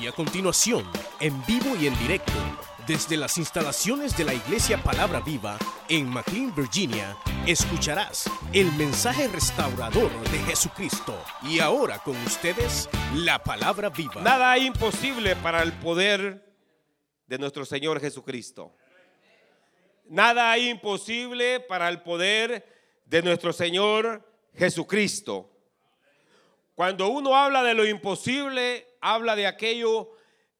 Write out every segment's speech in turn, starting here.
Y a continuación, en vivo y en directo, desde las instalaciones de la Iglesia Palabra Viva en McLean, Virginia, escucharás el mensaje restaurador de Jesucristo. Y ahora con ustedes, la Palabra Viva. Nada imposible para el poder de nuestro Señor Jesucristo. Nada imposible para el poder de nuestro Señor Jesucristo. Cuando uno habla de lo imposible, habla de aquello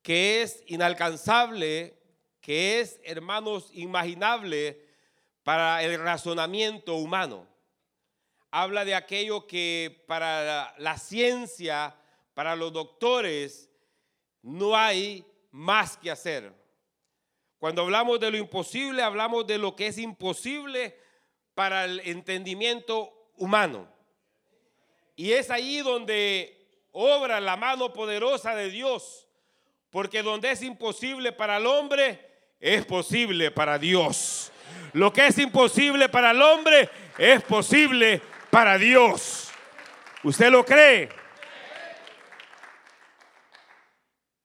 que es inalcanzable, que es, hermanos, imaginable para el razonamiento humano. Habla de aquello que para la, la ciencia, para los doctores, no hay más que hacer. Cuando hablamos de lo imposible, hablamos de lo que es imposible para el entendimiento humano. Y es allí donde obra la mano poderosa de Dios. Porque donde es imposible para el hombre, es posible para Dios. Lo que es imposible para el hombre, es posible para Dios. ¿Usted lo cree?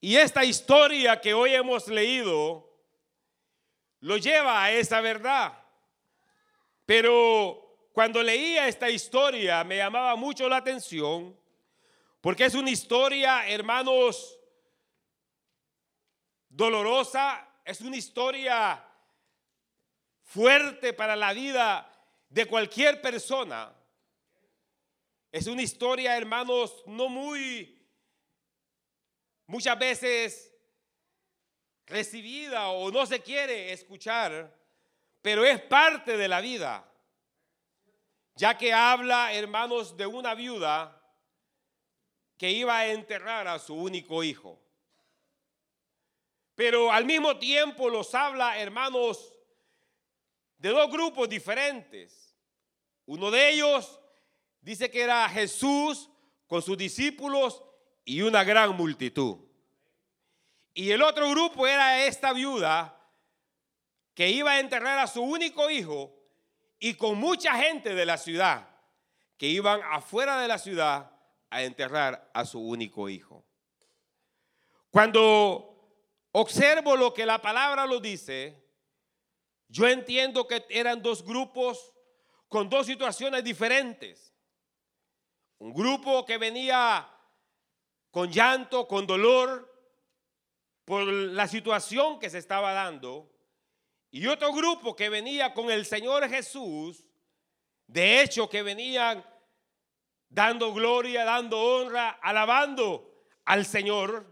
Y esta historia que hoy hemos leído lo lleva a esa verdad. Pero cuando leía esta historia me llamaba mucho la atención porque es una historia, hermanos, dolorosa, es una historia fuerte para la vida de cualquier persona. Es una historia, hermanos, no muy, muchas veces recibida o no se quiere escuchar, pero es parte de la vida, ya que habla, hermanos, de una viuda que iba a enterrar a su único hijo. Pero al mismo tiempo los habla, hermanos, de dos grupos diferentes. Uno de ellos dice que era Jesús con sus discípulos y una gran multitud. Y el otro grupo era esta viuda que iba a enterrar a su único hijo y con mucha gente de la ciudad que iban afuera de la ciudad a enterrar a su único hijo. Cuando observo lo que la palabra lo dice, yo entiendo que eran dos grupos con dos situaciones diferentes. Un grupo que venía con llanto, con dolor, por la situación que se estaba dando. Y otro grupo que venía con el Señor Jesús, de hecho que venían dando gloria, dando honra, alabando al Señor,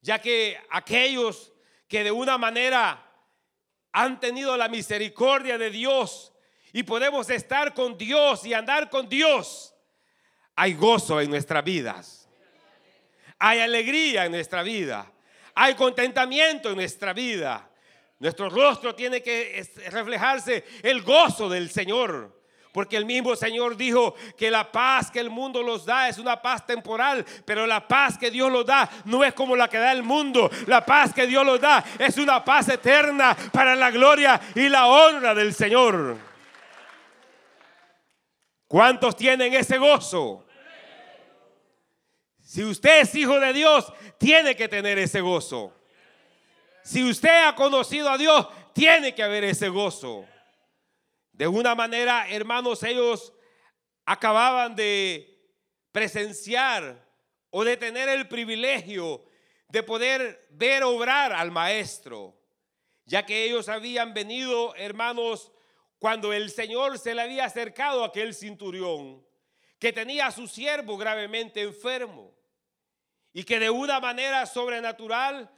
ya que aquellos que de una manera han tenido la misericordia de Dios y podemos estar con Dios y andar con Dios, hay gozo en nuestras vidas. Hay alegría en nuestra vida. Hay contentamiento en nuestra vida. Nuestro rostro tiene que reflejarse el gozo del Señor. Porque el mismo Señor dijo que la paz que el mundo los da es una paz temporal, pero la paz que Dios los da no es como la que da el mundo. La paz que Dios los da es una paz eterna para la gloria y la honra del Señor. ¿Cuántos tienen ese gozo? Si usted es hijo de Dios, tiene que tener ese gozo. Si usted ha conocido a Dios, tiene que haber ese gozo. De una manera, hermanos, ellos acababan de presenciar o de tener el privilegio de poder ver obrar al maestro, ya que ellos habían venido, hermanos, cuando el Señor se le había acercado a aquel cinturión que tenía a su siervo gravemente enfermo y que de una manera sobrenatural,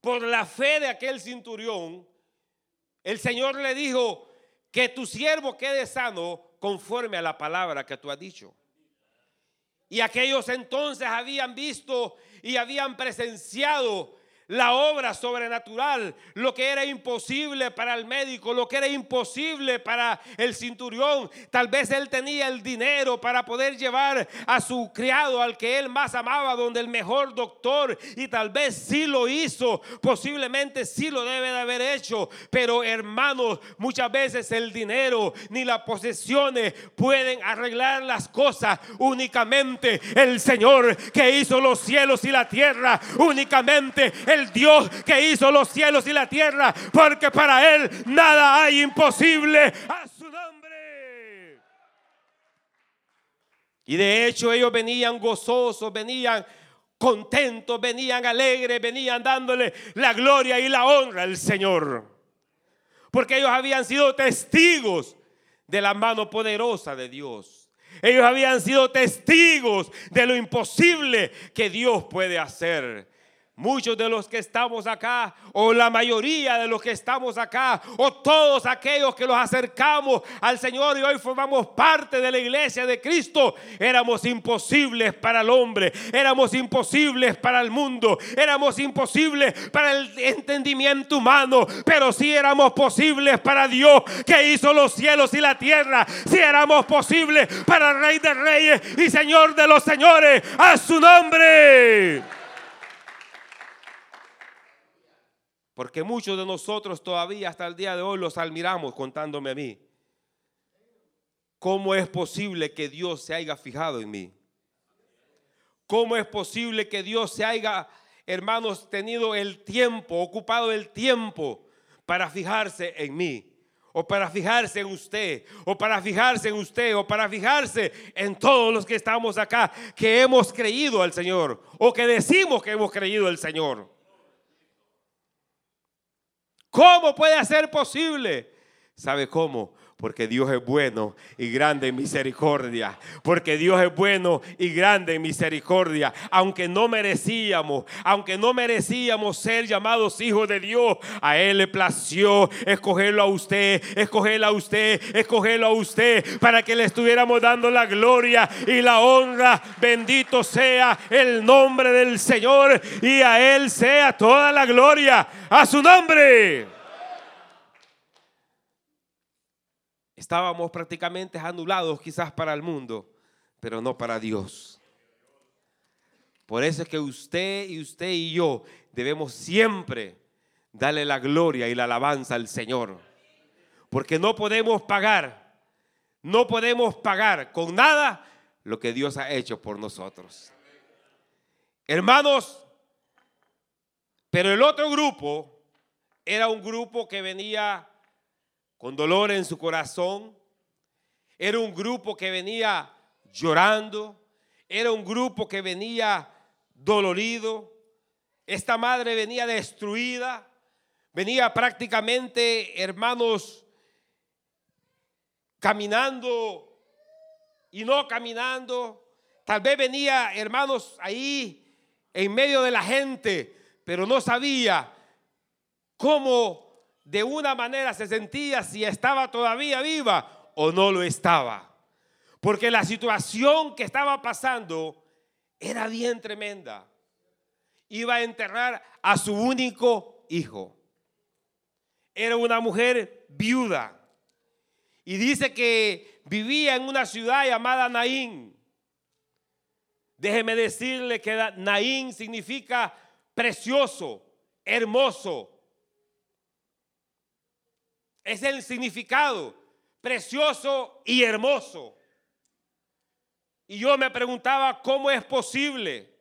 por la fe de aquel cinturión, el Señor le dijo que tu siervo quede sano conforme a la palabra que tú has dicho. Y aquellos entonces habían visto y habían presenciado la obra sobrenatural, lo que era imposible para el médico, lo que era imposible para el cinturión. Tal vez él tenía el dinero para poder llevar a su criado, al que él más amaba, donde el mejor doctor, y tal vez sí lo hizo, posiblemente sí lo debe de haber hecho, pero hermanos, muchas veces el dinero ni las posesiones pueden arreglar las cosas, únicamente el Señor que hizo los cielos y la tierra, únicamente el Dios que hizo los cielos y la tierra, porque para Él nada hay imposible a su nombre. Y de hecho ellos venían gozosos, venían contentos, venían alegres, venían dándole la gloria y la honra al Señor. Porque ellos habían sido testigos de la mano poderosa de Dios. Ellos habían sido testigos de lo imposible que Dios puede hacer. Muchos de los que estamos acá, o la mayoría de los que estamos acá, o todos aquellos que nos acercamos al Señor y hoy formamos parte de la iglesia de Cristo, éramos imposibles para el hombre, éramos imposibles para el mundo, éramos imposibles para el entendimiento humano, pero sí éramos posibles para Dios que hizo los cielos y la tierra, si éramos posibles para el Rey de Reyes y Señor de los Señores, a su nombre. Porque muchos de nosotros todavía hasta el día de hoy los admiramos contándome a mí. ¿Cómo es posible que Dios se haya fijado en mí? ¿Cómo es posible que Dios se haya, hermanos, tenido el tiempo, ocupado el tiempo para fijarse en mí? O para fijarse en usted, o para fijarse en usted, o para fijarse en todos los que estamos acá, que hemos creído al Señor, o que decimos que hemos creído al Señor. ¿Cómo puede ser posible? ¿Sabe cómo? Porque Dios es bueno y grande en misericordia. Porque Dios es bueno y grande en misericordia. Aunque no merecíamos, aunque no merecíamos ser llamados hijos de Dios, a Él le plació escogerlo a usted, escogerlo a usted, escogerlo a usted, para que le estuviéramos dando la gloria y la honra. Bendito sea el nombre del Señor y a Él sea toda la gloria. A su nombre. Estábamos prácticamente anulados quizás para el mundo, pero no para Dios. Por eso es que usted y usted y yo debemos siempre darle la gloria y la alabanza al Señor. Porque no podemos pagar, no podemos pagar con nada lo que Dios ha hecho por nosotros. Hermanos, pero el otro grupo era un grupo que venía con dolor en su corazón. Era un grupo que venía llorando. Era un grupo que venía dolorido. Esta madre venía destruida. Venía prácticamente, hermanos, caminando y no caminando. Tal vez venía, hermanos, ahí en medio de la gente, pero no sabía cómo de una manera se sentía si estaba todavía viva o no lo estaba. Porque la situación que estaba pasando era bien tremenda. Iba a enterrar a su único hijo. Era una mujer viuda. Y dice que vivía en una ciudad llamada Naín. Déjeme decirle que Naín significa precioso, hermoso, es el significado, precioso y hermoso. Y yo me preguntaba cómo es posible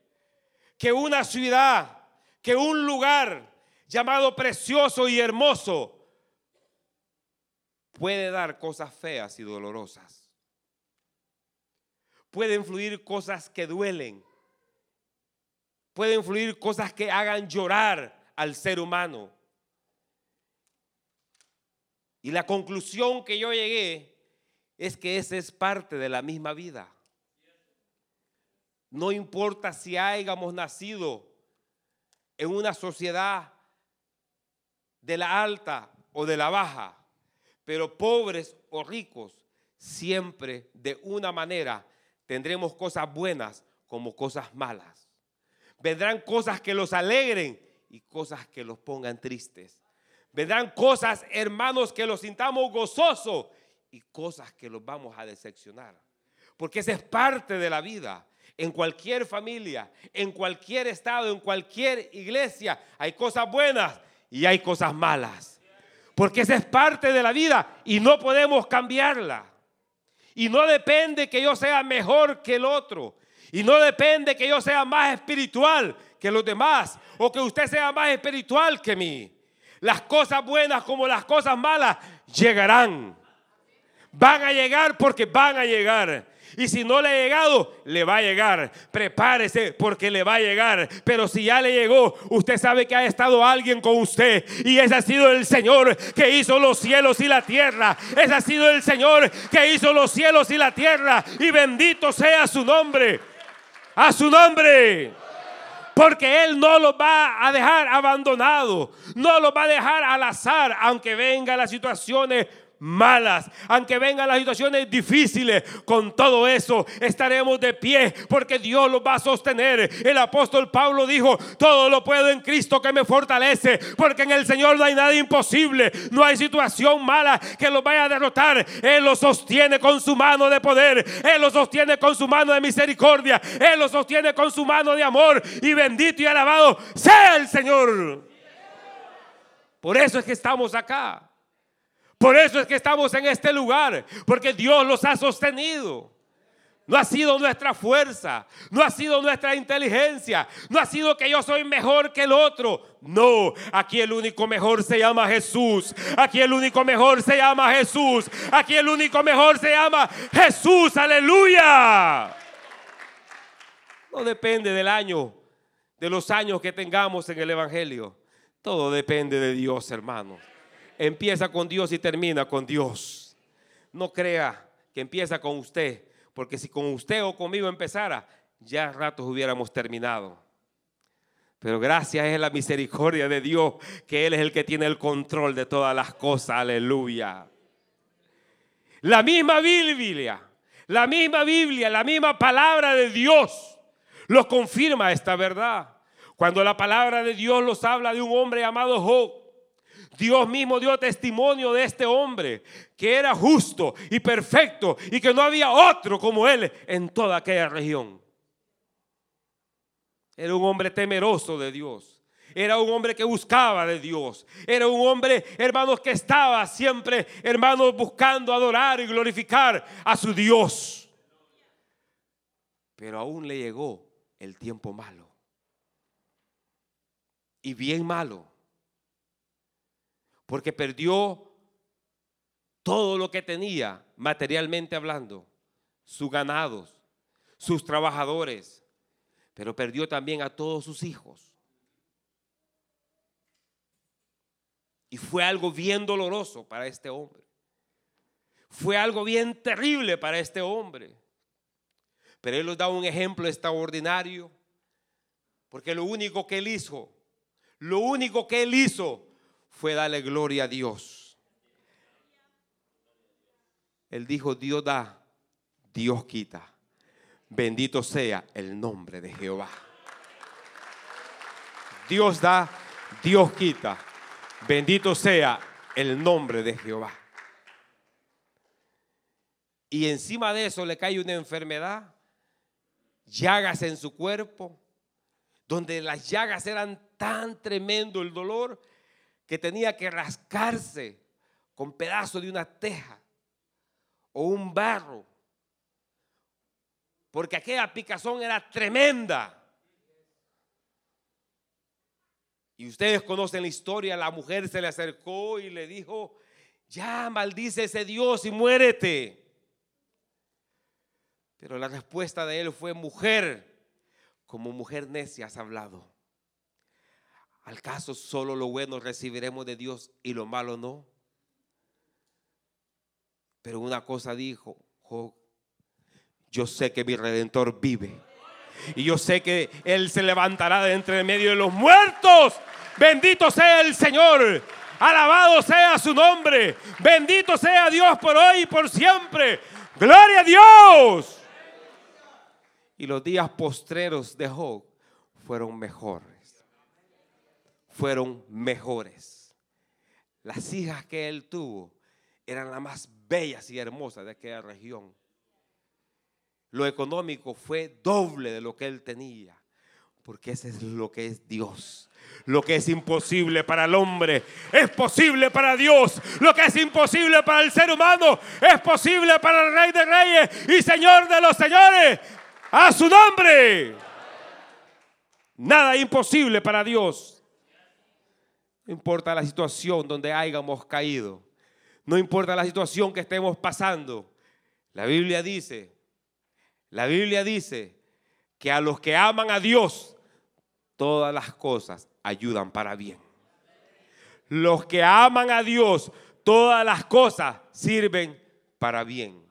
que una ciudad, que un lugar llamado precioso y hermoso puede dar cosas feas y dolorosas. Pueden fluir cosas que duelen. Pueden fluir cosas que hagan llorar al ser humano. Y la conclusión que yo llegué es que esa es parte de la misma vida. No importa si hayamos nacido en una sociedad de la alta o de la baja, pero pobres o ricos, siempre de una manera tendremos cosas buenas como cosas malas. Vendrán cosas que los alegren y cosas que los pongan tristes. Vendrán cosas, hermanos, que los sintamos gozosos y cosas que los vamos a decepcionar. Porque esa es parte de la vida. En cualquier familia, en cualquier estado, en cualquier iglesia, hay cosas buenas y hay cosas malas. Porque esa es parte de la vida y no podemos cambiarla. Y no depende que yo sea mejor que el otro. Y no depende que yo sea más espiritual que los demás o que usted sea más espiritual que mí. Las cosas buenas como las cosas malas llegarán. Van a llegar porque van a llegar. Y si no le ha llegado, le va a llegar. Prepárese porque le va a llegar. Pero si ya le llegó, usted sabe que ha estado alguien con usted. Y ese ha sido el Señor que hizo los cielos y la tierra. Ese ha sido el Señor que hizo los cielos y la tierra. Y bendito sea su nombre. A su nombre. Porque Él no los va a dejar abandonados. No los va a dejar al azar, aunque vengan las situaciones malas, aunque vengan las situaciones difíciles, con todo eso estaremos de pie porque Dios los va a sostener. El apóstol Pablo dijo, todo lo puedo en Cristo que me fortalece, porque en el Señor no hay nada imposible, no hay situación mala que los vaya a derrotar. Él los sostiene con su mano de poder, Él los sostiene con su mano de misericordia, Él los sostiene con su mano de amor y bendito y alabado sea el Señor. Por eso es que estamos acá. Por eso es que estamos en este lugar, porque Dios los ha sostenido. No ha sido nuestra fuerza, no ha sido nuestra inteligencia, no ha sido que yo soy mejor que el otro. No, aquí el único mejor se llama Jesús. Aquí el único mejor se llama Jesús. Aquí el único mejor se llama Jesús. Aleluya. No depende del año, de los años que tengamos en el Evangelio. Todo depende de Dios, hermanos empieza con Dios y termina con Dios. No crea que empieza con usted, porque si con usted o conmigo empezara, ya ratos hubiéramos terminado. Pero gracias es la misericordia de Dios, que Él es el que tiene el control de todas las cosas. Aleluya. La misma Biblia, la misma Biblia, la misma palabra de Dios los confirma esta verdad. Cuando la palabra de Dios los habla de un hombre llamado Job, Dios mismo dio testimonio de este hombre, que era justo y perfecto y que no había otro como él en toda aquella región. Era un hombre temeroso de Dios. Era un hombre que buscaba de Dios. Era un hombre, hermanos, que estaba siempre, hermanos, buscando adorar y glorificar a su Dios. Pero aún le llegó el tiempo malo. Y bien malo porque perdió todo lo que tenía materialmente hablando, sus ganados, sus trabajadores, pero perdió también a todos sus hijos. Y fue algo bien doloroso para este hombre. Fue algo bien terrible para este hombre. Pero él nos da un ejemplo extraordinario, porque lo único que él hizo, lo único que él hizo fue darle gloria a Dios. Él dijo, Dios da, Dios quita. Bendito sea el nombre de Jehová. Dios da, Dios quita. Bendito sea el nombre de Jehová. Y encima de eso le cae una enfermedad, llagas en su cuerpo, donde las llagas eran tan tremendo el dolor que tenía que rascarse con pedazo de una teja o un barro, porque aquella picazón era tremenda. Y ustedes conocen la historia, la mujer se le acercó y le dijo, ya maldice ese Dios y muérete. Pero la respuesta de él fue, mujer, como mujer necia has hablado. ¿Al caso solo lo bueno recibiremos de Dios y lo malo no? Pero una cosa dijo yo sé que mi redentor vive. Y yo sé que Él se levantará de entre medio de los muertos. Bendito sea el Señor. Alabado sea su nombre. Bendito sea Dios por hoy y por siempre. Gloria a Dios. Y los días postreros de Job fueron mejores fueron mejores. Las hijas que él tuvo eran las más bellas y hermosas de aquella región. Lo económico fue doble de lo que él tenía, porque ese es lo que es Dios. Lo que es imposible para el hombre es posible para Dios. Lo que es imposible para el ser humano es posible para el Rey de Reyes y Señor de los Señores. A su nombre. Nada imposible para Dios. No importa la situación donde hayamos caído. No importa la situación que estemos pasando. La Biblia dice, la Biblia dice que a los que aman a Dios, todas las cosas ayudan para bien. Los que aman a Dios, todas las cosas sirven para bien.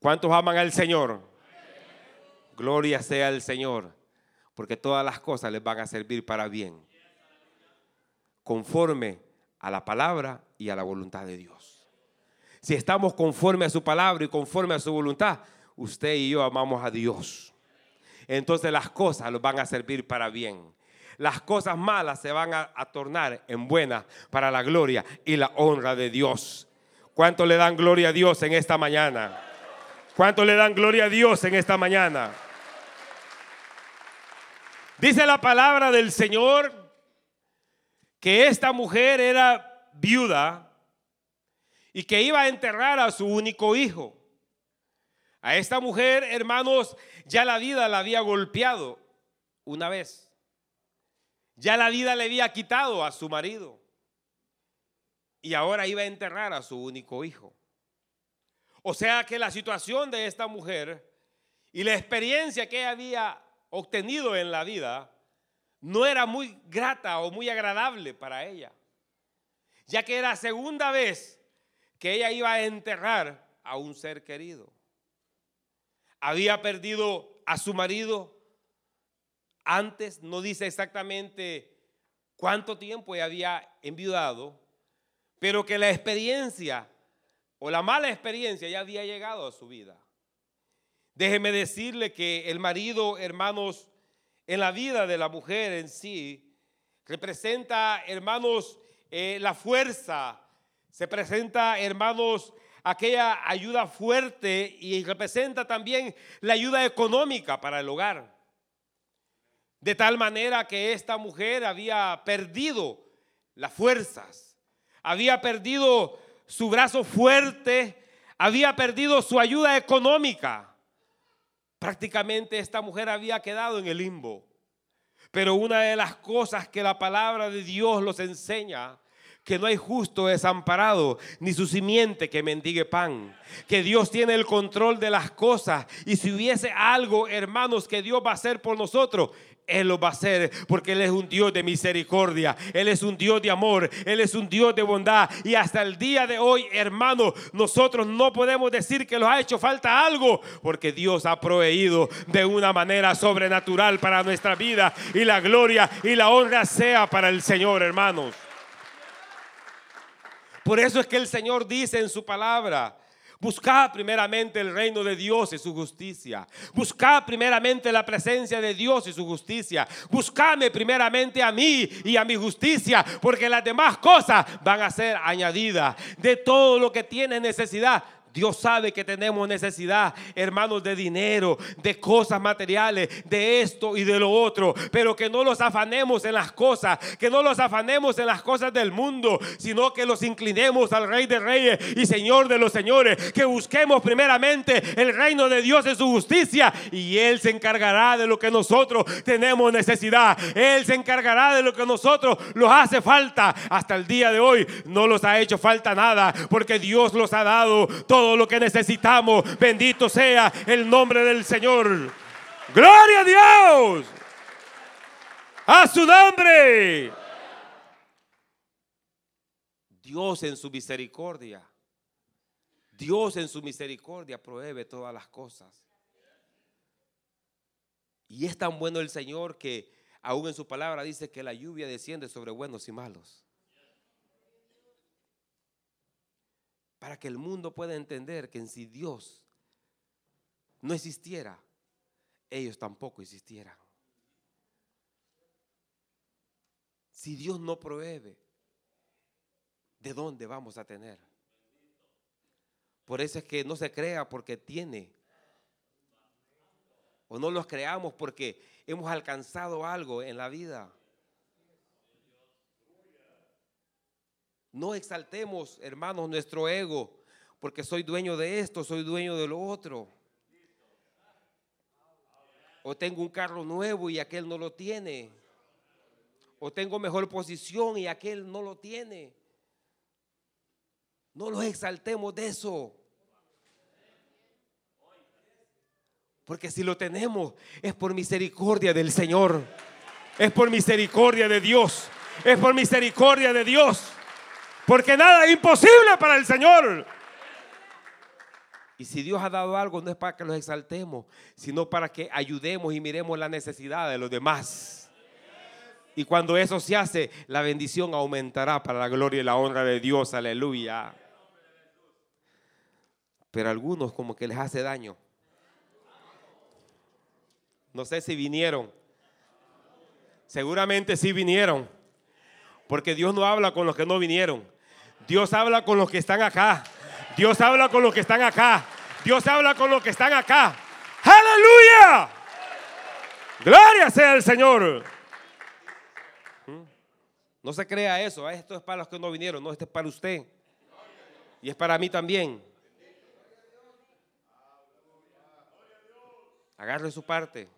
¿Cuántos aman al Señor? Gloria sea al Señor, porque todas las cosas les van a servir para bien, conforme a la palabra y a la voluntad de Dios. Si estamos conforme a su palabra y conforme a su voluntad, usted y yo amamos a Dios. Entonces las cosas nos van a servir para bien. Las cosas malas se van a, tornar en buenas para la gloria y la honra de Dios. ¿Cuánto le dan gloria a Dios en esta mañana? ¿Cuánto le dan gloria a Dios en esta mañana? Dice la palabra del Señor que esta mujer era viuda y que iba a enterrar a su único hijo. A esta mujer, hermanos, ya la vida la había golpeado una vez. Ya la vida le había quitado a su marido. Y ahora iba a enterrar a su único hijo. O sea que la situación de esta mujer y la experiencia que ella había obtenido en la vida no era muy grata o muy agradable para ella. Ya que era segunda vez que ella iba a enterrar a un ser querido había perdido a su marido antes, no dice exactamente cuánto tiempo había enviudado, pero que la experiencia o la mala experiencia ya había llegado a su vida. Déjeme decirle que el marido, hermanos, en la vida de la mujer en sí, representa, hermanos, eh, la fuerza, se presenta, hermanos, aquella ayuda fuerte y representa también la ayuda económica para el hogar. De tal manera que esta mujer había perdido las fuerzas, había perdido su brazo fuerte, había perdido su ayuda económica. Prácticamente esta mujer había quedado en el limbo. Pero una de las cosas que la palabra de Dios los enseña que no hay justo desamparado, ni su simiente que mendigue pan, que Dios tiene el control de las cosas y si hubiese algo, hermanos, que Dios va a hacer por nosotros, él lo va a hacer porque Él es un Dios de misericordia, Él es un Dios de amor, Él es un Dios de bondad. Y hasta el día de hoy, hermano, nosotros no podemos decir que nos ha hecho falta algo porque Dios ha proveído de una manera sobrenatural para nuestra vida y la gloria y la honra sea para el Señor, hermanos. Por eso es que el Señor dice en su palabra, Buscad primeramente el reino de Dios y su justicia. Buscad primeramente la presencia de Dios y su justicia. Buscadme primeramente a mí y a mi justicia, porque las demás cosas van a ser añadidas. De todo lo que tienes necesidad, Dios sabe que tenemos necesidad, hermanos, de dinero, de cosas materiales, de esto y de lo otro, pero que no los afanemos en las cosas, que no los afanemos en las cosas del mundo, sino que los inclinemos al Rey de Reyes y Señor de los Señores, que busquemos primeramente el reino de Dios en su justicia y Él se encargará de lo que nosotros tenemos necesidad. Él se encargará de lo que nosotros nos hace falta. Hasta el día de hoy no los ha hecho falta nada, porque Dios los ha dado todo todo lo que necesitamos. Bendito sea el nombre del Señor. Gloria a Dios. A su nombre. Dios en su misericordia. Dios en su misericordia provee todas las cosas. Y es tan bueno el Señor que aún en su palabra dice que la lluvia desciende sobre buenos y malos. Para que el mundo pueda entender que si Dios no existiera, ellos tampoco existieran. Si Dios no provee, ¿de dónde vamos a tener? Por eso es que no se crea porque tiene. O no los creamos porque hemos alcanzado algo en la vida. No exaltemos, hermanos, nuestro ego, porque soy dueño de esto, soy dueño de lo otro. O tengo un carro nuevo y aquel no lo tiene. O tengo mejor posición y aquel no lo tiene. No los exaltemos de eso. Porque si lo tenemos es por misericordia del Señor. Es por misericordia de Dios. Es por misericordia de Dios. Porque nada es imposible para el Señor. Y si Dios ha dado algo, no es para que los exaltemos, sino para que ayudemos y miremos la necesidad de los demás. Y cuando eso se hace, la bendición aumentará para la gloria y la honra de Dios. Aleluya. Pero algunos como que les hace daño. No sé si vinieron. Seguramente sí vinieron. Porque Dios no habla con los que no vinieron. Dios habla con los que están acá. Dios habla con los que están acá. Dios habla con los que están acá. Aleluya. Gloria sea el Señor. ¿Mm? No se crea eso. ¿eh? Esto es para los que no vinieron. No, esto es para usted. Y es para mí también. Agarre su parte.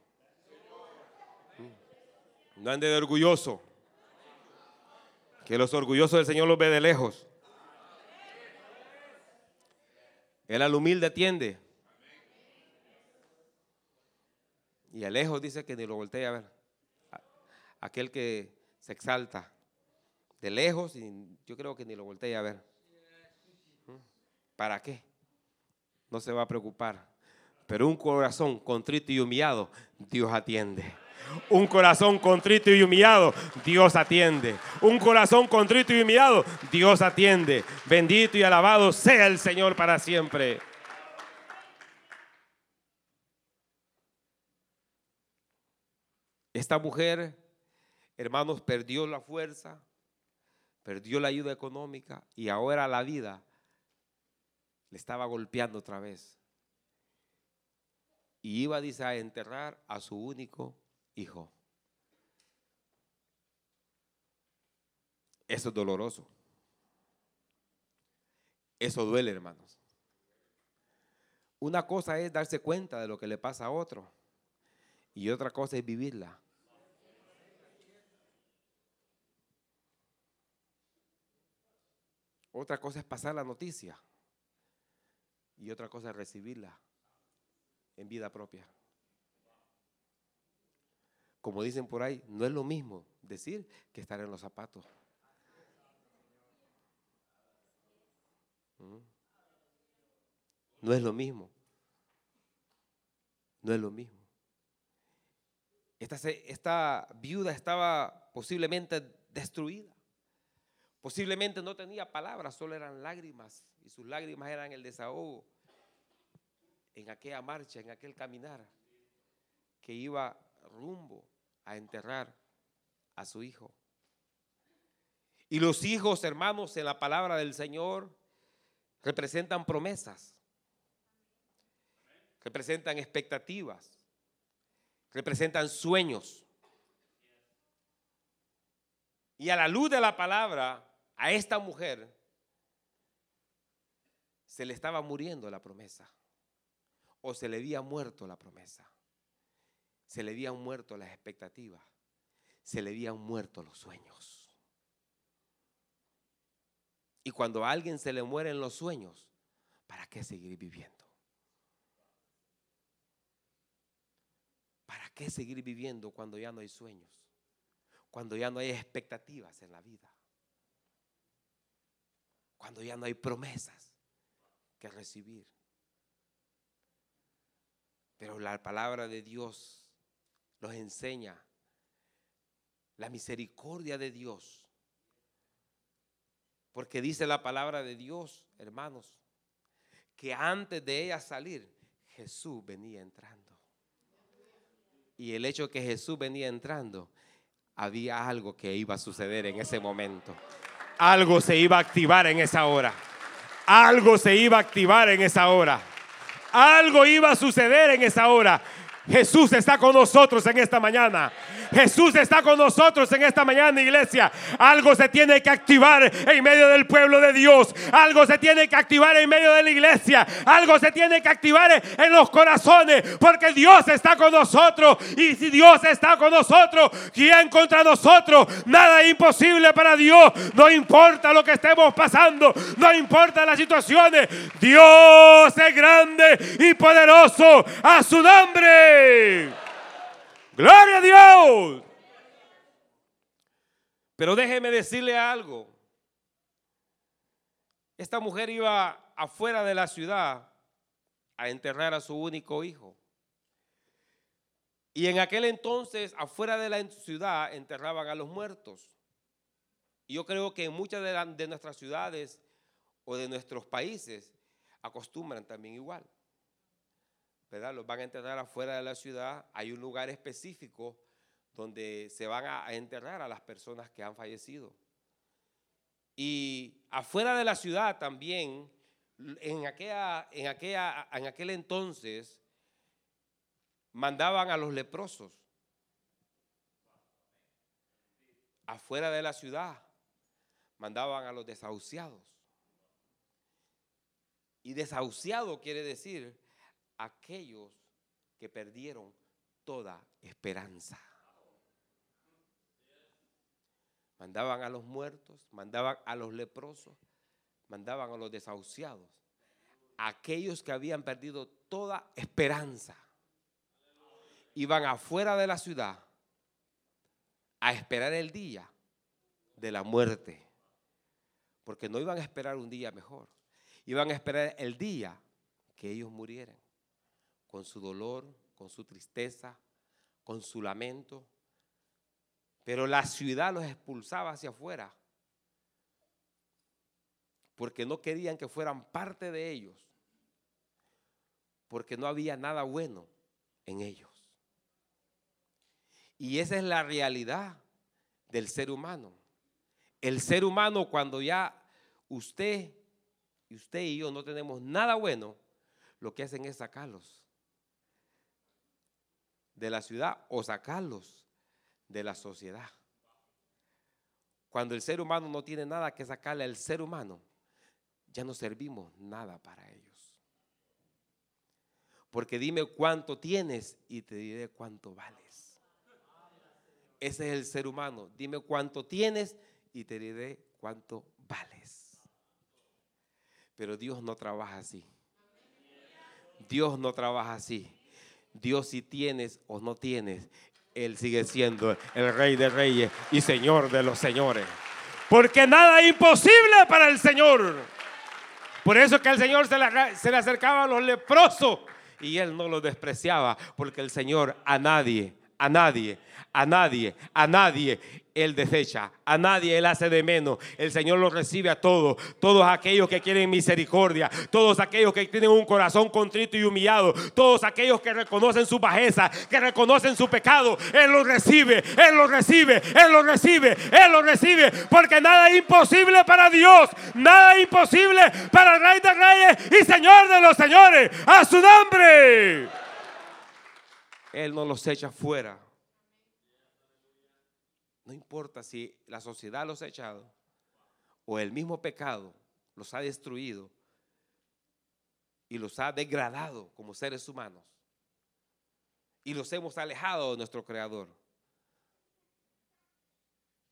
¿Mm? No ande de orgulloso. Que los orgullosos del Señor los ve de lejos. Él al humilde atiende. Y a lejos dice que ni lo voltea a ver. Aquel que se exalta. De lejos, y yo creo que ni lo voltea a ver. ¿Mm? ¿Para qué? No se va a preocupar. Pero un corazón contrito y humillado, Dios atiende. Un corazón contrito y humillado, Dios atiende. Un corazón contrito y humillado, Dios atiende. Bendito y alabado sea el Señor para siempre. Esta mujer, hermanos, perdió la fuerza, perdió la ayuda económica y ahora la vida le estaba golpeando otra vez. Y iba, dice, a enterrar a su único hijo. Eso es doloroso. Eso duele, hermanos. Una cosa es darse cuenta de lo que le pasa a otro y otra cosa es vivirla. Otra cosa es pasar la noticia y otra cosa es recibirla en vida propia como dicen por ahí, no es lo mismo decir que estar en los zapatos. ¿Mm? No es lo mismo. No es lo mismo. Esta, esta, viuda estaba posiblemente destruida. Posiblemente no tenía palabras, solo eran lágrimas. Y sus lágrimas eran el desahogo en aquella marcha, en aquel caminar que iba rumbo a enterrar a su hijo. Y los hijos, hermanos, en la palabra del Señor representan promesas, representan expectativas, representan sueños. Y a la luz de la palabra, a esta mujer se le estaba muriendo la promesa o se le había muerto la promesa se le habían muerto las expectativas, se le habían muerto los sueños. Y cuando a alguien se le mueren los sueños, ¿para qué seguir viviendo? ¿Para qué seguir viviendo cuando ya no hay sueños? Cuando ya no hay expectativas en la vida. Cuando ya no hay promesas que recibir. Pero la palabra de Dios nos enseña la misericordia de Dios. Porque dice la palabra de Dios, hermanos, que antes de ella salir, Jesús venía entrando. Y el hecho que Jesús venía entrando había algo que iba a suceder en ese momento. Algo se iba a activar en esa hora. Algo se iba a activar en esa hora. Algo iba a suceder en esa hora. Jesús está con nosotros en esta mañana. Jesús está con nosotros en esta mañana, iglesia. Algo se tiene que activar en medio del pueblo de Dios. Algo se tiene que activar en medio de la iglesia. Algo se tiene que activar en los corazones. Porque Dios está con nosotros. Y si Dios está con nosotros, ¿quién contra nosotros? Nada es imposible para Dios. No importa lo que estemos pasando. No importa las situaciones. Dios es grande y poderoso a su nombre. Gloria a Dios. Pero déjeme decirle algo. Esta mujer iba afuera de la ciudad a enterrar a su único hijo. Y en aquel entonces, afuera de la ciudad, enterraban a los muertos. Y yo creo que en muchas de, de nuestras ciudades o de nuestros países acostumbran también igual. Los van a enterrar afuera de la ciudad. Hay un lugar específico donde se van a enterrar a las personas que han fallecido. Y afuera de la ciudad también, en, aquella, en, aquella, en aquel entonces, mandaban a los leprosos. Afuera de la ciudad, mandaban a los desahuciados. Y desahuciado quiere decir aquellos que perdieron toda esperanza. Mandaban a los muertos, mandaban a los leprosos, mandaban a los desahuciados, aquellos que habían perdido toda esperanza. Iban afuera de la ciudad a esperar el día de la muerte, porque no iban a esperar un día mejor, iban a esperar el día que ellos murieran con su dolor, con su tristeza, con su lamento. Pero la ciudad los expulsaba hacia afuera porque no querían que fueran parte de ellos, porque no había nada bueno en ellos. Y esa es la realidad del ser humano. El ser humano cuando ya usted usted y yo no tenemos nada bueno, lo que hacen es sacarlos de la ciudad o sacarlos de la sociedad. Cuando el ser humano no tiene nada que sacarle al ser humano, ya no servimos nada para ellos. Porque dime cuánto tienes y te diré cuánto vales. Ese es el ser humano. Dime cuánto tienes y te diré cuánto vales. Pero Dios no trabaja así. Dios no trabaja así. Dios si tienes o no tienes, Él sigue siendo el Rey de Reyes y Señor de los Señores. Porque nada es imposible para el Señor. Por eso que el Señor se le, se le acercaba a los leprosos y Él no los despreciaba, porque el Señor a nadie, a nadie, a nadie, a nadie él desecha, a nadie Él hace de menos. El Señor los recibe a todos, todos aquellos que quieren misericordia, todos aquellos que tienen un corazón contrito y humillado, todos aquellos que reconocen su bajeza, que reconocen su pecado. Él los recibe, Él los recibe, Él los recibe, Él los recibe, porque nada es imposible para Dios, nada es imposible para el Rey de Reyes y Señor de los Señores. A su nombre. Él no los echa fuera. No importa si la sociedad los ha echado o el mismo pecado los ha destruido y los ha degradado como seres humanos y los hemos alejado de nuestro Creador.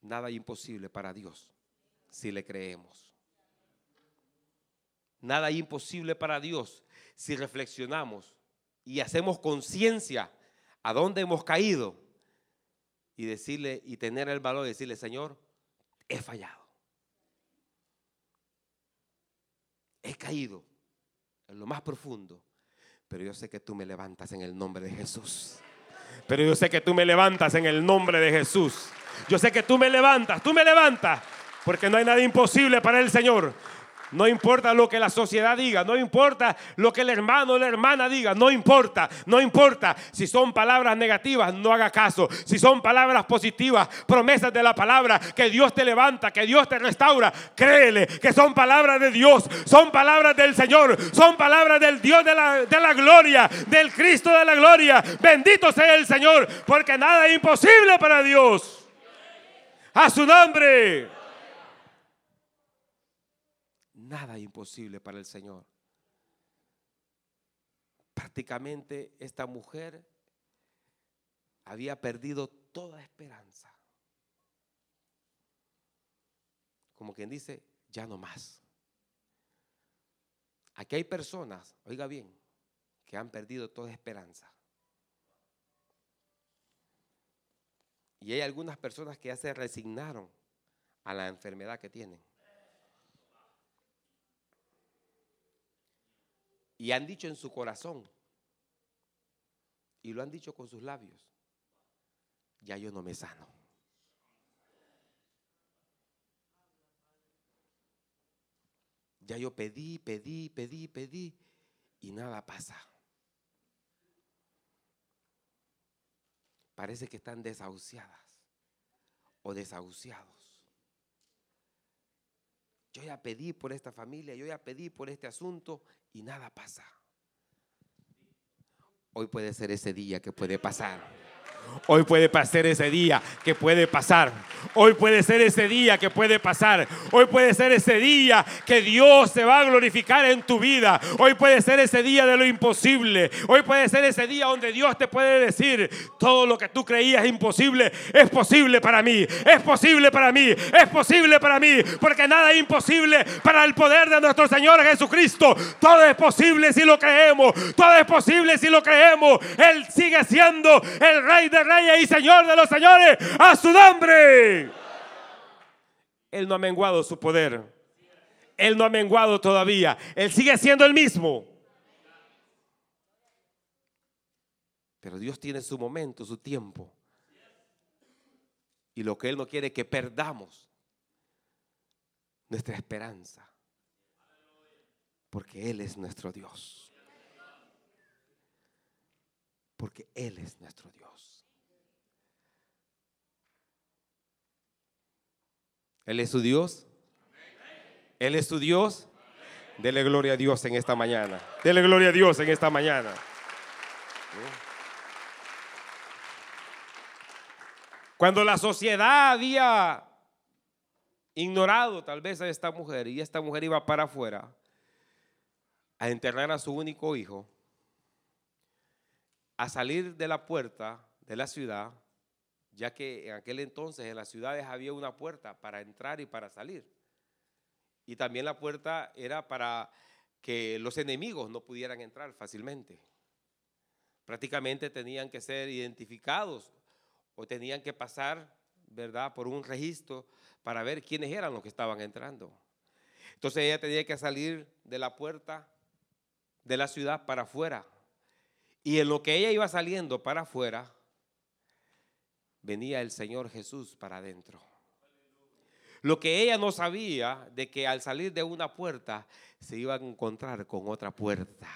Nada imposible para Dios si le creemos. Nada imposible para Dios si reflexionamos y hacemos conciencia a dónde hemos caído y decirle y tener el valor de decirle, Señor, he fallado. He caído en lo más profundo, pero yo sé que tú me levantas en el nombre de Jesús. Pero yo sé que tú me levantas en el nombre de Jesús. Yo sé que tú me levantas, tú me levantas, porque no hay nada imposible para el Señor. No importa lo que la sociedad diga, no importa lo que el hermano o la hermana diga, no importa, no importa. Si son palabras negativas, no haga caso. Si son palabras positivas, promesas de la palabra, que Dios te levanta, que Dios te restaura, créele que son palabras de Dios, son palabras del Señor, son palabras del Dios de la, de la gloria, del Cristo de la gloria. Bendito sea el Señor, porque nada es imposible para Dios. A su nombre. Nada imposible para el Señor. Prácticamente esta mujer había perdido toda esperanza. Como quien dice, ya no más. Aquí hay personas, oiga bien, que han perdido toda esperanza. Y hay algunas personas que ya se resignaron a la enfermedad que tienen. Y han dicho en su corazón, y lo han dicho con sus labios, ya yo no me sano. Ya yo pedí, pedí, pedí, pedí, y nada pasa. Parece que están desahuciadas o desahuciados. Yo ya pedí por esta familia, yo ya pedí por este asunto y nada pasa. Hoy puede ser ese día que puede pasar. Hoy puede ser ese día que puede pasar. Hoy puede ser ese día que puede pasar. Hoy puede ser ese día que Dios se va a glorificar en tu vida. Hoy puede ser ese día de lo imposible. Hoy puede ser ese día donde Dios te puede decir todo lo que tú creías imposible es posible para mí. Es posible para mí. Es posible para mí. Porque nada es imposible para el poder de nuestro Señor Jesucristo. Todo es posible si lo creemos. Todo es posible si lo creemos. Él sigue siendo el Rey de Reyes y Señor de los Señores. A su nombre. Él no ha menguado su poder. Él no ha menguado todavía. Él sigue siendo el mismo. Pero Dios tiene su momento, su tiempo. Y lo que Él no quiere es que perdamos nuestra esperanza. Porque Él es nuestro Dios. Porque Él es nuestro Dios. Él es su Dios. Él es su Dios. Dele gloria a Dios en esta mañana. Dele gloria a Dios en esta mañana. Cuando la sociedad había ignorado tal vez a esta mujer y esta mujer iba para afuera a enterrar a su único hijo, a salir de la puerta de la ciudad, ya que en aquel entonces en las ciudades había una puerta para entrar y para salir. Y también la puerta era para que los enemigos no pudieran entrar fácilmente. Prácticamente tenían que ser identificados o tenían que pasar, ¿verdad?, por un registro para ver quiénes eran los que estaban entrando. Entonces ella tenía que salir de la puerta de la ciudad para afuera. Y en lo que ella iba saliendo para afuera, venía el Señor Jesús para adentro. Lo que ella no sabía de que al salir de una puerta se iba a encontrar con otra puerta.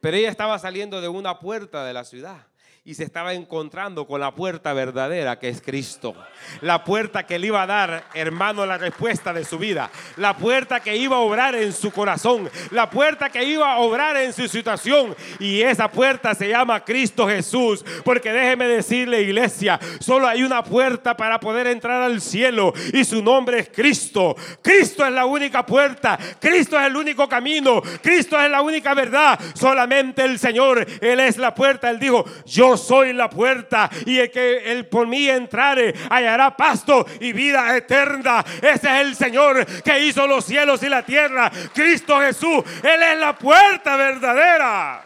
Pero ella estaba saliendo de una puerta de la ciudad y se estaba encontrando con la puerta verdadera que es Cristo. La puerta que le iba a dar, hermano, la respuesta de su vida. La puerta que iba a obrar en su corazón. La puerta que iba a obrar en su situación. Y esa puerta se llama Cristo Jesús. Porque déjeme decirle, iglesia, solo hay una puerta para poder entrar al cielo. Y su nombre es Cristo. Cristo es la única puerta. Cristo es el único camino. Cristo es la única verdad. Solamente el Señor, Él es la puerta. Él dijo, yo soy la puerta y el que él por mí entrare hallará pasto y vida eterna. Ese es el Señor que hizo los cielos y la tierra. Cristo Jesús, Él es la puerta verdadera.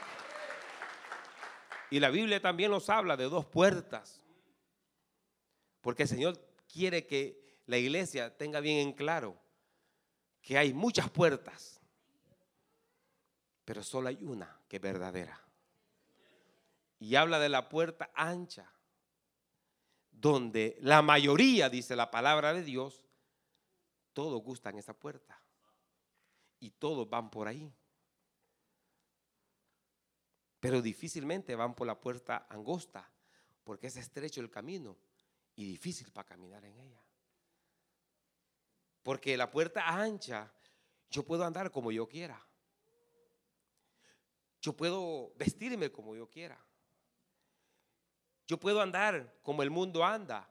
Y la Biblia también nos habla de dos puertas. Porque el Señor quiere que la iglesia tenga bien en claro que hay muchas puertas, pero solo hay una que es verdadera y habla de la puerta ancha, donde la mayoría, dice la palabra de Dios, todos gustan esa puerta. y todos van por ahí. Pero difícilmente van por la puerta angosta, porque es estrecho el camino y difícil para caminar en ella. Porque la puerta ancha, yo puedo andar como yo quiera. Yo puedo vestirme como yo quiera. Yo puedo andar como el mundo anda.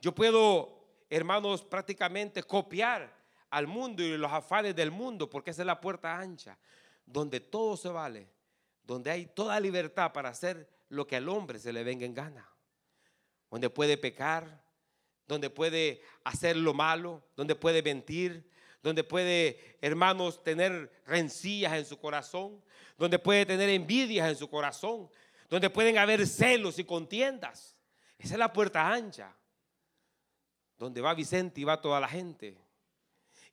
Yo puedo, hermanos, prácticamente copiar al mundo y los afanes del mundo, porque esa es la puerta ancha, donde todo se vale, donde hay toda libertad para hacer lo que al hombre se le venga en gana, donde puede pecar, donde puede hacer lo malo, donde puede mentir, donde puede, hermanos, tener rencillas en su corazón, donde puede tener envidias en su corazón, donde pueden haber celos y contiendas. Esa es la puerta ancha, donde va Vicente y va toda la gente.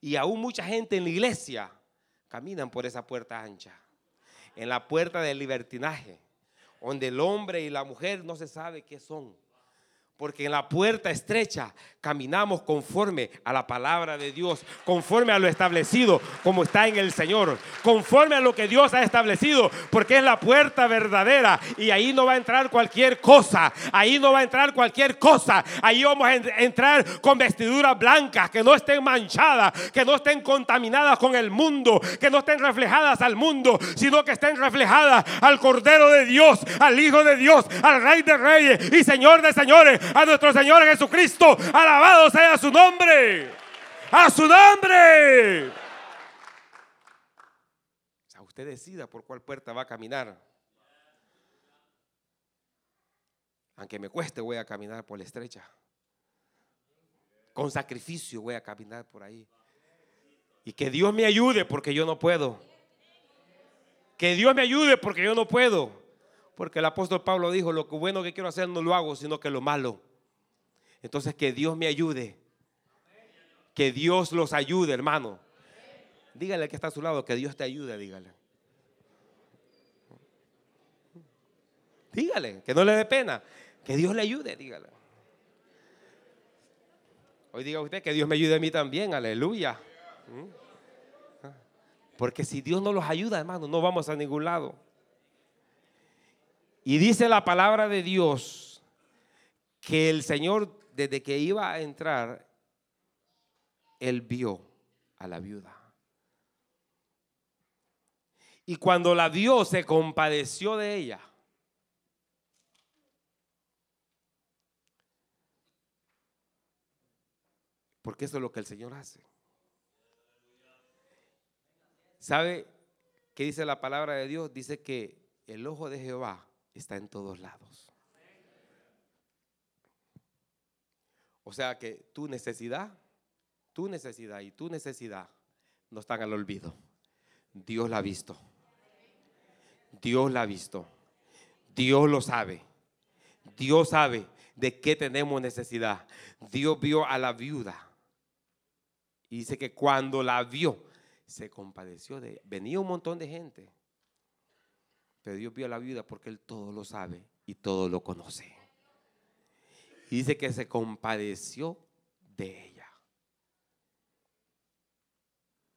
Y aún mucha gente en la iglesia caminan por esa puerta ancha, en la puerta del libertinaje, donde el hombre y la mujer no se sabe qué son porque en la puerta estrecha caminamos conforme a la palabra de Dios, conforme a lo establecido como está en el Señor, conforme a lo que Dios ha establecido, porque es la puerta verdadera y ahí no va a entrar cualquier cosa, ahí no va a entrar cualquier cosa, ahí vamos a entrar con vestiduras blancas que no estén manchadas, que no estén contaminadas con el mundo, que no estén reflejadas al mundo, sino que estén reflejadas al Cordero de Dios, al Hijo de Dios, al Rey de Reyes y Señor de Señores a nuestro Señor Jesucristo. Alabado sea su nombre. A su nombre. O sea, usted decida por cuál puerta va a caminar. Aunque me cueste, voy a caminar por la estrecha. Con sacrificio voy a caminar por ahí. Y que Dios me ayude porque yo no puedo. Que Dios me ayude porque yo no puedo. Porque el apóstol Pablo dijo, lo bueno que quiero hacer no lo hago, sino que lo malo. Entonces que Dios me ayude. Que Dios los ayude, hermano. Dígale que está a su lado, que Dios te ayude, dígale. Dígale, que no le dé pena. Que Dios le ayude, dígale. Hoy diga usted que Dios me ayude a mí también, aleluya. ¿Mm? Porque si Dios no los ayuda, hermano, no vamos a ningún lado. Y dice la palabra de Dios que el Señor, desde que iba a entrar, él vio a la viuda. Y cuando la vio, se compadeció de ella. Porque eso es lo que el Señor hace. ¿Sabe qué dice la palabra de Dios? Dice que el ojo de Jehová está en todos lados. O sea que tu necesidad, tu necesidad y tu necesidad no están al olvido. Dios la ha visto. Dios la ha visto. Dios lo sabe. Dios sabe de qué tenemos necesidad. Dios vio a la viuda. Y dice que cuando la vio, se compadeció de. Venía un montón de gente. Pero Dios vio a la viuda porque Él todo lo sabe y todo lo conoce. Y dice que se compadeció de ella.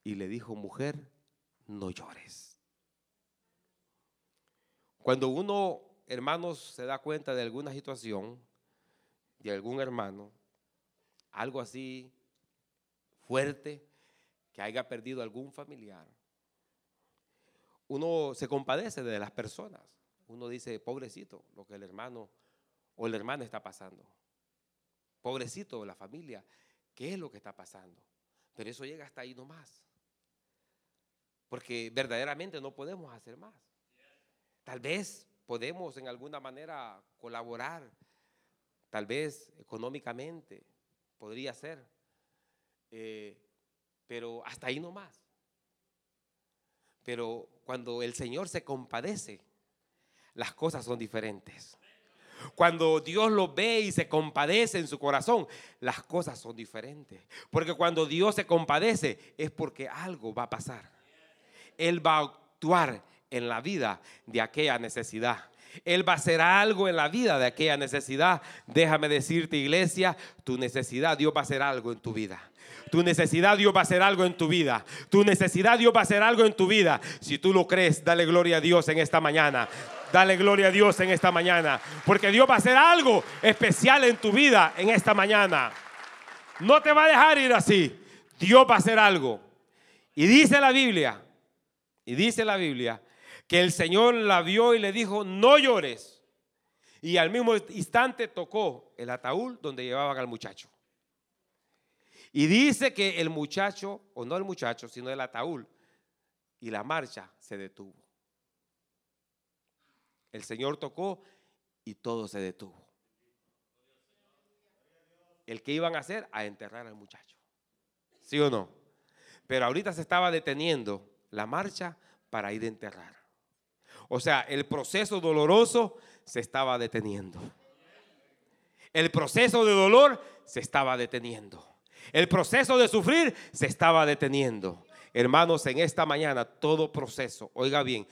Y le dijo, mujer, no llores. Cuando uno, hermanos, se da cuenta de alguna situación, de algún hermano, algo así fuerte, que haya perdido algún familiar, uno se compadece de las personas. Uno dice, pobrecito, lo que el hermano o la hermana está pasando. Pobrecito la familia, ¿qué es lo que está pasando? Pero eso llega hasta ahí nomás. Porque verdaderamente no podemos hacer más. Tal vez podemos en alguna manera colaborar, tal vez económicamente, podría ser, eh, pero hasta ahí nomás. Pero cuando el Señor se compadece, las cosas son diferentes. Cuando Dios lo ve y se compadece en su corazón, las cosas son diferentes. Porque cuando Dios se compadece es porque algo va a pasar. Él va a actuar en la vida de aquella necesidad. Él va a hacer algo en la vida de aquella necesidad. Déjame decirte, iglesia, tu necesidad, Dios va a hacer algo en tu vida. Tu necesidad, Dios va a hacer algo en tu vida. Tu necesidad, Dios va a hacer algo en tu vida. Si tú lo crees, dale gloria a Dios en esta mañana. Dale gloria a Dios en esta mañana. Porque Dios va a hacer algo especial en tu vida en esta mañana. No te va a dejar ir así. Dios va a hacer algo. Y dice la Biblia, y dice la Biblia, que el Señor la vio y le dijo, no llores. Y al mismo instante tocó el ataúd donde llevaban al muchacho. Y dice que el muchacho, o no el muchacho, sino el ataúd, y la marcha se detuvo. El Señor tocó y todo se detuvo. El que iban a hacer a enterrar al muchacho. ¿Sí o no? Pero ahorita se estaba deteniendo la marcha para ir a enterrar. O sea, el proceso doloroso se estaba deteniendo. El proceso de dolor se estaba deteniendo. El proceso de sufrir se estaba deteniendo. Hermanos, en esta mañana todo proceso, oiga bien,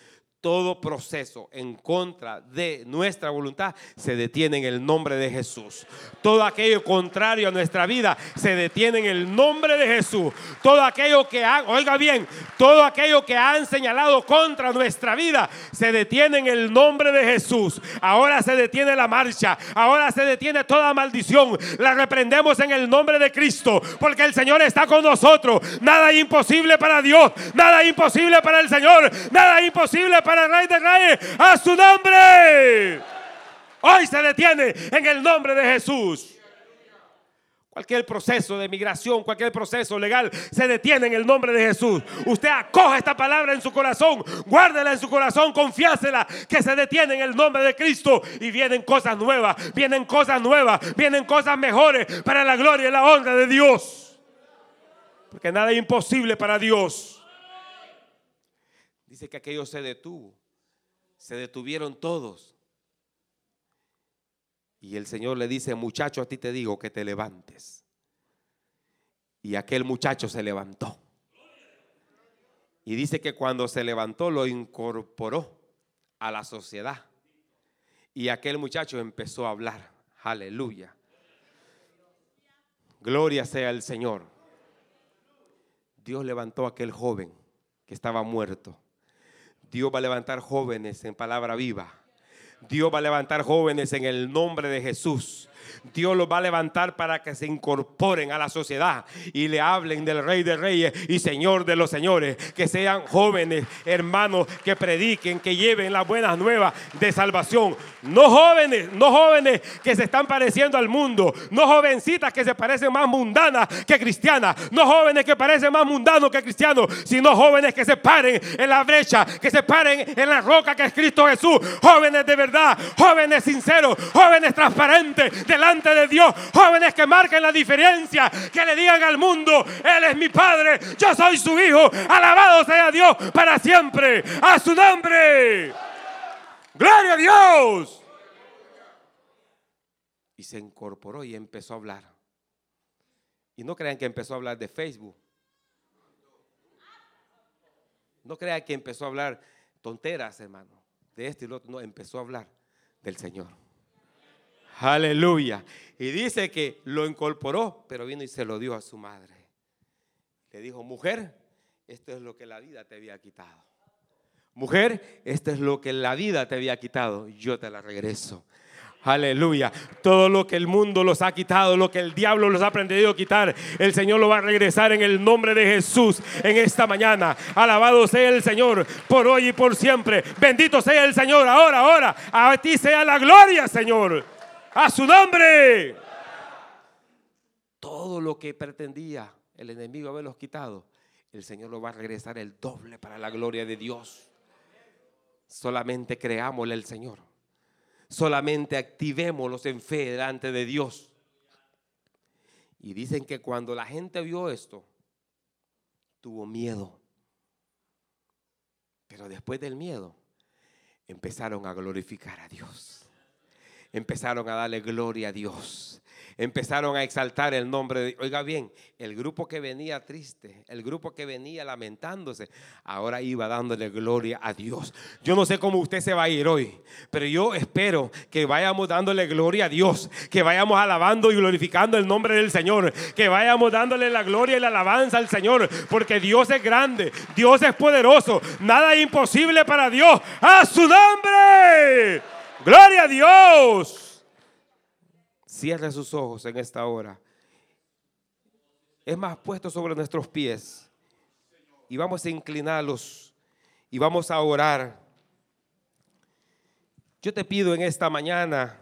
todo proceso en contra de nuestra voluntad se detiene en el nombre de Jesús. Todo aquello contrario a nuestra vida se detiene en el nombre de Jesús. Todo aquello que han, oiga bien, todo aquello que han señalado contra nuestra vida se detiene en el nombre de Jesús. Ahora se detiene la marcha, ahora se detiene toda maldición. La reprendemos en el nombre de Cristo, porque el Señor está con nosotros. Nada imposible para Dios, nada imposible para el Señor, nada imposible para el Rey de Reyes, a su nombre. Hoy se detiene en el nombre de Jesús. Cualquier proceso de migración, cualquier proceso legal se detiene en el nombre de Jesús. Usted acoja esta palabra en su corazón, guárdela en su corazón, confiásela que se detiene en el nombre de Cristo y vienen cosas nuevas, vienen cosas nuevas, vienen cosas mejores para la gloria y la honra de Dios. Porque nada es imposible para Dios. Dice que aquello se detuvo. Se detuvieron todos. Y el Señor le dice, muchacho, a ti te digo que te levantes. Y aquel muchacho se levantó. Y dice que cuando se levantó lo incorporó a la sociedad. Y aquel muchacho empezó a hablar. Aleluya. Gloria sea el Señor. Dios levantó a aquel joven que estaba muerto. Dios va a levantar jóvenes en palabra viva. Dios va a levantar jóvenes en el nombre de Jesús. Dios los va a levantar para que se incorporen a la sociedad y le hablen del Rey de Reyes y Señor de los Señores. Que sean jóvenes, hermanos, que prediquen, que lleven las buenas nuevas de salvación. No jóvenes, no jóvenes que se están pareciendo al mundo. No jovencitas que se parecen más mundanas que cristianas. No jóvenes que parecen más mundanos que cristianos, sino jóvenes que se paren en la brecha, que se paren en la roca que es Cristo Jesús. Jóvenes de verdad, jóvenes sinceros, jóvenes transparentes delante de Dios. Jóvenes que marquen la diferencia, que le digan al mundo, Él es mi Padre, yo soy su Hijo. Alabado sea Dios para siempre. A su nombre. Gloria a Dios. Y se incorporó y empezó a hablar. Y no crean que empezó a hablar de Facebook. No crean que empezó a hablar tonteras, hermano, de este y lo otro. No, empezó a hablar del Señor. Aleluya. Y dice que lo incorporó, pero vino y se lo dio a su madre. Le dijo, mujer, esto es lo que la vida te había quitado. Mujer, esto es lo que la vida te había quitado. Yo te la regreso. Aleluya. Todo lo que el mundo los ha quitado, lo que el diablo los ha aprendido a quitar, el Señor lo va a regresar en el nombre de Jesús en esta mañana. Alabado sea el Señor por hoy y por siempre. Bendito sea el Señor ahora, ahora. A ti sea la gloria, Señor. A su nombre. Todo lo que pretendía el enemigo haberlos quitado, el Señor lo va a regresar el doble para la gloria de Dios. Solamente creámosle al Señor. Solamente activémoslos en fe delante de Dios. Y dicen que cuando la gente vio esto, tuvo miedo. Pero después del miedo, empezaron a glorificar a Dios. Empezaron a darle gloria a Dios empezaron a exaltar el nombre de Oiga bien, el grupo que venía triste, el grupo que venía lamentándose, ahora iba dándole gloria a Dios. Yo no sé cómo usted se va a ir hoy, pero yo espero que vayamos dándole gloria a Dios, que vayamos alabando y glorificando el nombre del Señor, que vayamos dándole la gloria y la alabanza al Señor, porque Dios es grande, Dios es poderoso, nada es imposible para Dios. ¡A su nombre! ¡Gloria a Dios! Cierre sus ojos en esta hora. Es más, puesto sobre nuestros pies. Y vamos a inclinarlos y vamos a orar. Yo te pido en esta mañana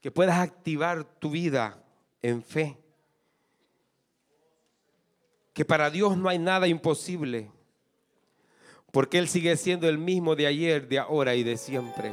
que puedas activar tu vida en fe. Que para Dios no hay nada imposible. Porque Él sigue siendo el mismo de ayer, de ahora y de siempre.